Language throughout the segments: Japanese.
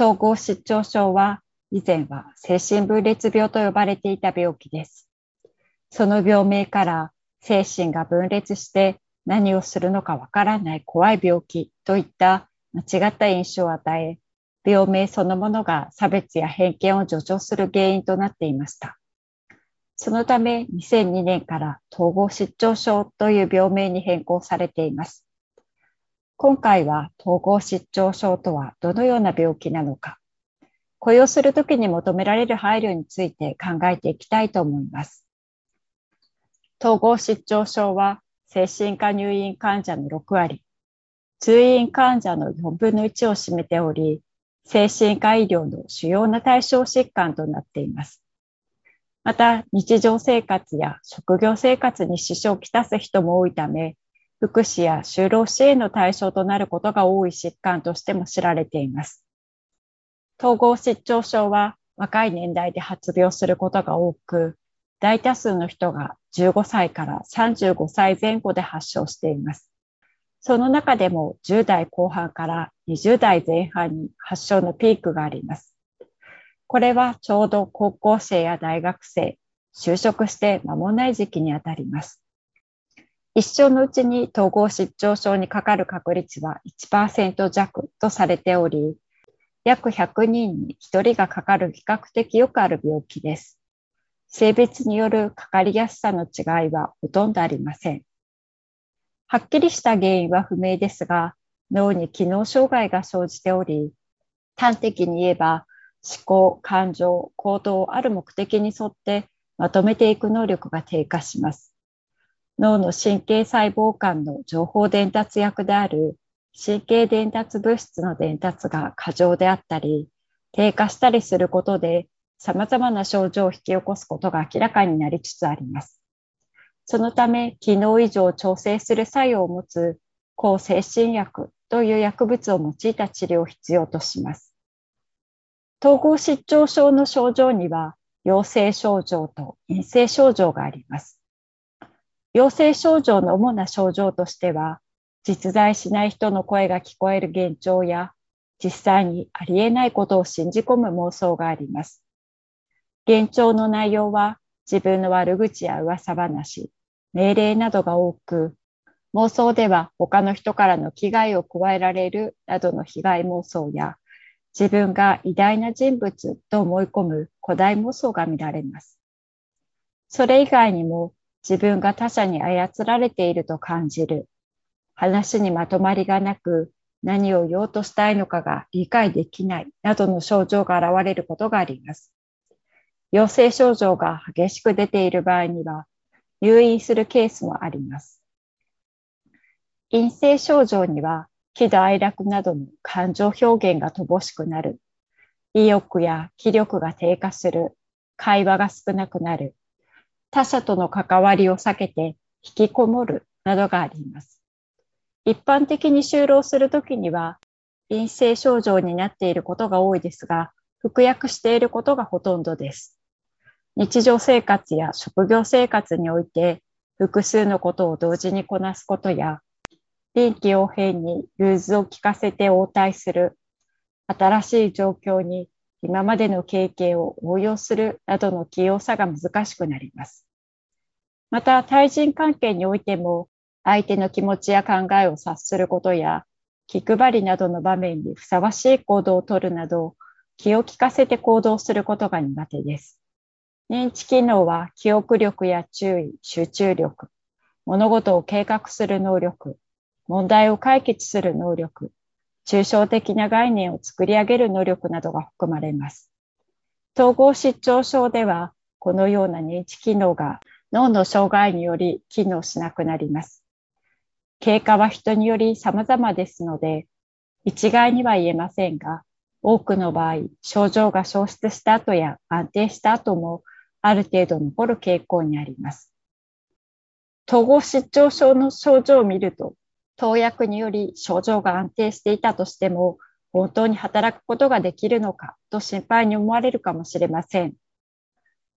統合失調症は以前は精神分裂病と呼ばれていた病気です。その病名から精神が分裂して何をするのかわからない怖い病気といった間違った印象を与え、病名そのものが差別や偏見を助長する原因となっていました。そのため2002年から統合失調症という病名に変更されています。今回は統合失調症とはどのような病気なのか、雇用するときに求められる配慮について考えていきたいと思います。統合失調症は精神科入院患者の6割、通院患者の4分の1を占めており、精神科医療の主要な対象疾患となっています。また、日常生活や職業生活に支障をきたす人も多いため、福祉や就労支援の対象となることが多い疾患としても知られています。統合失調症は若い年代で発病することが多く、大多数の人が15歳から35歳前後で発症しています。その中でも10代後半から20代前半に発症のピークがあります。これはちょうど高校生や大学生、就職して間もない時期にあたります。一生のうちに統合失調症にかかる確率は1%弱とされており、約100人に1人がかかる比較的よくある病気です。性別によるかかりやすさの違いはほとんどありません。はっきりした原因は不明ですが、脳に機能障害が生じており、端的に言えば思考、感情、行動をある目的に沿ってまとめていく能力が低下します。脳の神経細胞間の情報伝達役である神経伝達物質の伝達が過剰であったり、低下したりすることで様々な症状を引き起こすことが明らかになりつつあります。そのため、機能異常を調整する作用を持つ抗精神薬という薬物を用いた治療を必要とします。統合失調症の症状には陽性症状と陰性症状があります。陽性症状の主な症状としては、実在しない人の声が聞こえる幻聴や、実際にありえないことを信じ込む妄想があります。幻聴の内容は自分の悪口や噂話、命令などが多く、妄想では他の人からの危害を加えられるなどの被害妄想や、自分が偉大な人物と思い込む古代妄想が見られます。それ以外にも自分が他者に操られていると感じる。話にまとまりがなく、何を言おうとしたいのかが理解できないなどの症状が現れることがあります。陽性症状が激しく出ている場合には、入院するケースもあります。陰性症状には、喜怒哀楽などの感情表現が乏しくなる、意欲や気力が低下する、会話が少なくなる、他者との関わりを避けて引きこもるなどがあります。一般的に就労するときには陰性症状になっていることが多いですが、服薬していることがほとんどです。日常生活や職業生活において複数のことを同時にこなすことや、臨機応変に融通を聞かせて応対する、新しい状況に今までの経験を応用するなどの器用さが難しくなります。また、対人関係においても、相手の気持ちや考えを察することや、気配りなどの場面にふさわしい行動をとるなど、気を利かせて行動することが苦手です。認知機能は記憶力や注意、集中力、物事を計画する能力、問題を解決する能力、抽象的な概念を作り上げる能力などが含まれます。統合失調症では、このような認知機能が脳の障害により機能しなくなります。経過は人により様々ですので、一概には言えませんが、多くの場合、症状が消失した後や安定した後も、ある程度残る傾向にあります。統合失調症の症状を見ると、投薬により症状が安定していたとしても、本当に働くことができるのかと心配に思われるかもしれません。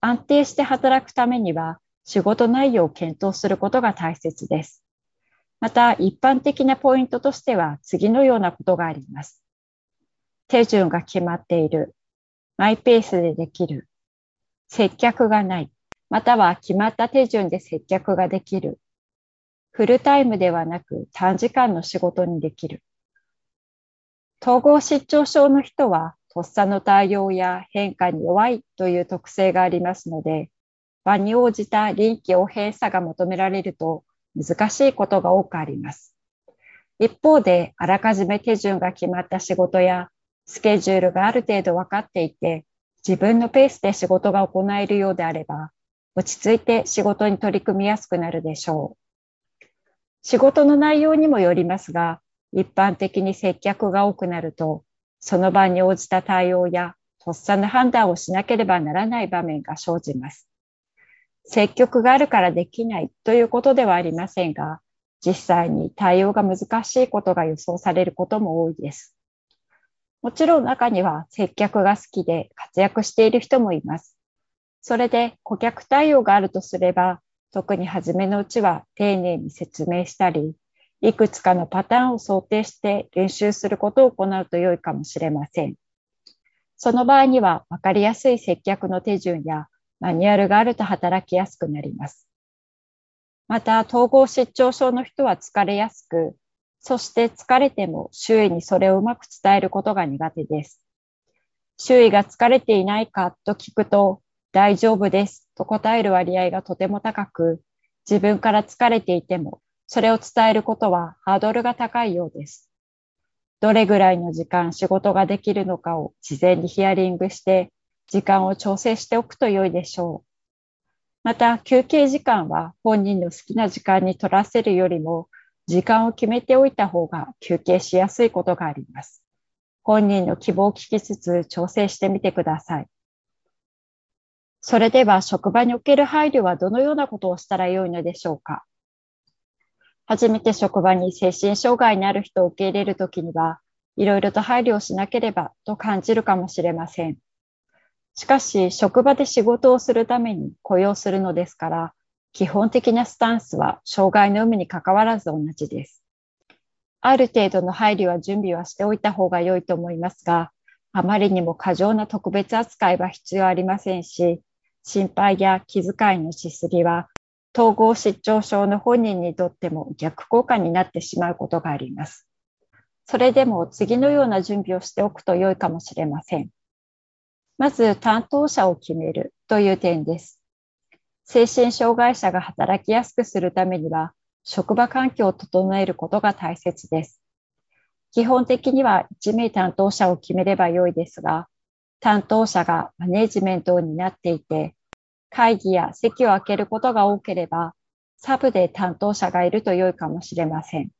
安定して働くためには、仕事内容を検討することが大切です。また、一般的なポイントとしては、次のようなことがあります。手順が決まっている。マイペースでできる。接客がない。または決まった手順で接客ができる。フルタイムではなく短時間の仕事にできる。統合失調症の人は、とっさの対応や変化に弱いという特性がありますので、場に応じた臨機応変さが求められると難しいことが多くあります。一方で、あらかじめ手順が決まった仕事やスケジュールがある程度分かっていて、自分のペースで仕事が行えるようであれば、落ち着いて仕事に取り組みやすくなるでしょう。仕事の内容にもよりますが、一般的に接客が多くなると、その場に応じた対応やとっさの判断をしなければならない場面が生じます。積極があるからできないということではありませんが、実際に対応が難しいことが予想されることも多いです。もちろん中には接客が好きで活躍している人もいます。それで顧客対応があるとすれば、特に初めのうちは丁寧に説明したり、いくつかのパターンを想定して練習することを行うと良いかもしれません。その場合には分かりやすい接客の手順やマニュアルがあると働きやすくなります。また、統合失調症の人は疲れやすく、そして疲れても周囲にそれをうまく伝えることが苦手です。周囲が疲れていないかと聞くと、大丈夫ですと答える割合がとても高く、自分から疲れていても、それを伝えることはハードルが高いようです。どれぐらいの時間仕事ができるのかを事前にヒアリングして、時間を調整しておくと良いでしょう。また、休憩時間は本人の好きな時間に取らせるよりも、時間を決めておいた方が休憩しやすいことがあります。本人の希望を聞きつつ調整してみてください。それでは職場における配慮はどのようなことをしたらよいのでしょうか？初めて職場に精神障害にある人を受け入れるときには、いろいろと配慮をしなければと感じるかもしれません。しかし、職場で仕事をするために雇用するのですから、基本的なスタンスは障害の有無に関わらず同じです。ある程度の配慮は準備はしておいた方が良いと思いますが、あまりにも過剰な特別扱いは必要ありませんし、心配や気遣いのしすぎは、統合失調症の本人にとっても逆効果になってしまうことがあります。それでも次のような準備をしておくと良いかもしれません。まず担当者を決めるという点です。精神障害者が働きやすくするためには、職場環境を整えることが大切です。基本的には1名担当者を決めれば良いですが、担当者がマネジメントを担っていて、会議や席を空けることが多ければ、サブで担当者がいると良いかもしれません。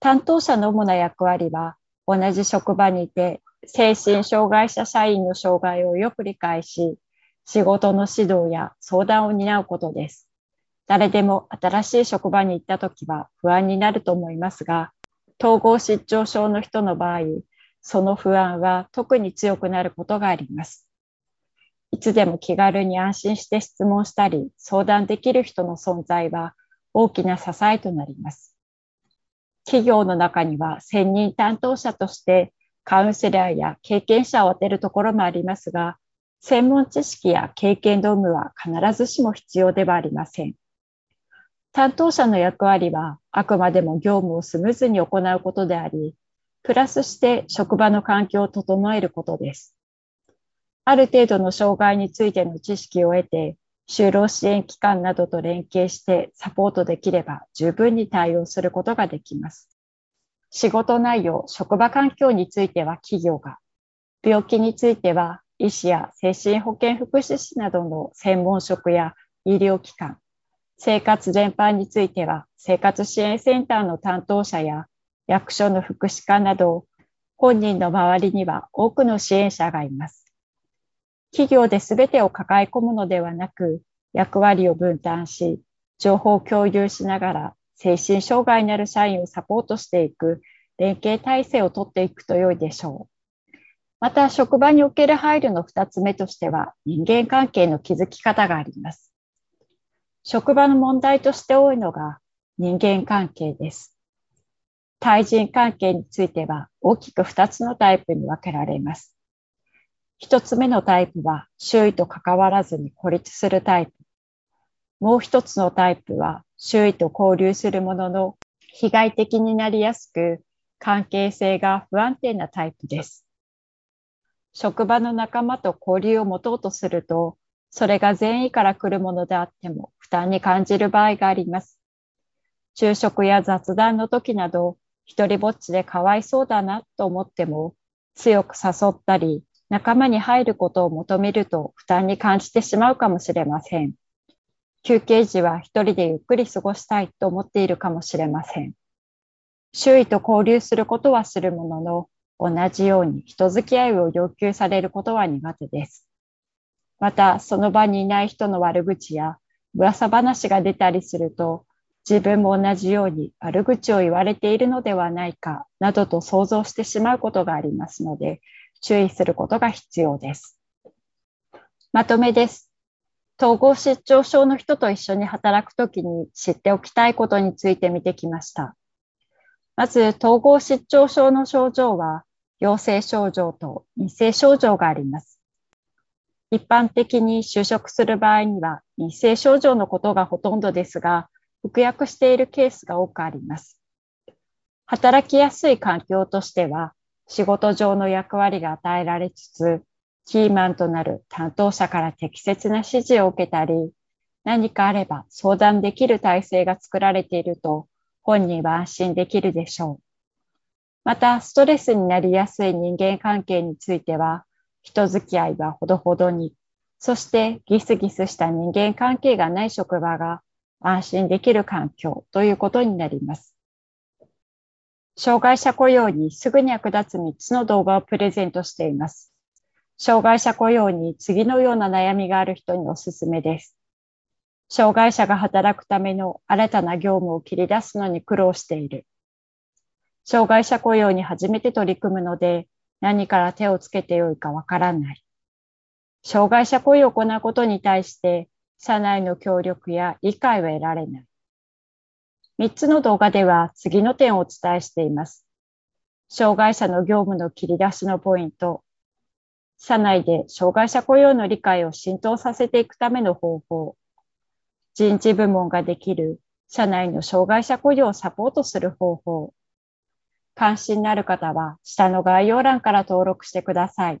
担当者の主な役割は、同じ職場にいて、精神障害者社員の障害をよく理解し、仕事の指導や相談を担うことです。誰でも新しい職場に行った時は不安になると思いますが、統合失調症の人の場合、その不安は特に強くなることがあります。いつでも気軽に安心して質問したり、相談できる人の存在は大きな支えとなります。企業の中には専任担当者としてカウンセラーや経験者を当てるところもありますが、専門知識や経験の有無は必ずしも必要ではありません。担当者の役割はあくまでも業務をスムーズに行うことであり、プラスして職場の環境を整えることです。ある程度の障害についての知識を得て、就労支援機関などと連携してサポートできれば十分に対応することができます。仕事内容、職場環境については企業が、病気については医師や精神保健福祉士などの専門職や医療機関、生活全般については生活支援センターの担当者や役所の福祉課など本人の周りには多くの支援者がいます。企業で全てを抱え込むのではなく役割を分担し情報を共有しながら精神障害になる社員をサポートしていく連携体制をとっていくと良いでしょう。また、職場における配慮の2つ目としては、人間関係の築き方があります。職場の問題として多いのが人間関係です。対人関係については大きく2つのタイプに分けられます。1つ目のタイプは周囲と関わらずに孤立するタイプ。もう1つのタイプは周囲と交流するものの被害的になりやすく関係性が不安定なタイプです。職場の仲間と交流を持とうとすると、それが善意から来るものであっても負担に感じる場合があります。昼食や雑談の時など、一人ぼっちでかわいそうだなと思っても、強く誘ったり、仲間に入ることを求めると負担に感じてしまうかもしれません。休憩時は一人でゆっくり過ごしたいと思っているかもしれません。周囲と交流することはするものの、同じように人付き合いを要求されることは苦手です。また、その場にいない人の悪口や噂話が出たりすると、自分も同じように悪口を言われているのではないかなどと想像してしまうことがありますので、注意することが必要です。まとめです。統合失調症の人と一緒に働くときに知っておきたいことについて見てきました。まず、統合失調症の症状は、陽性症状と陰性症状があります。一般的に就職する場合には陰性症状のことがほとんどですが、服薬しているケースが多くあります。働きやすい環境としては、仕事上の役割が与えられつつ、キーマンとなる担当者から適切な指示を受けたり、何かあれば相談できる体制が作られていると本人は安心できるでしょう。また、ストレスになりやすい人間関係については、人付き合いはほどほどに、そしてギスギスした人間関係がない職場が安心できる環境ということになります。障害者雇用にすぐに役立つ3つの動画をプレゼントしています。障害者雇用に次のような悩みがある人におすすめです。障害者が働くための新たな業務を切り出すのに苦労している。障害者雇用に初めて取り組むので何から手をつけてよいかわからない。障害者雇用を行うことに対して社内の協力や理解は得られない。3つの動画では次の点をお伝えしています。障害者の業務の切り出しのポイント、社内で障害者雇用の理解を浸透させていくための方法、人事部門ができる社内の障害者雇用をサポートする方法、関心のある方は下の概要欄から登録してください。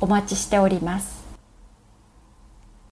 お待ちしております。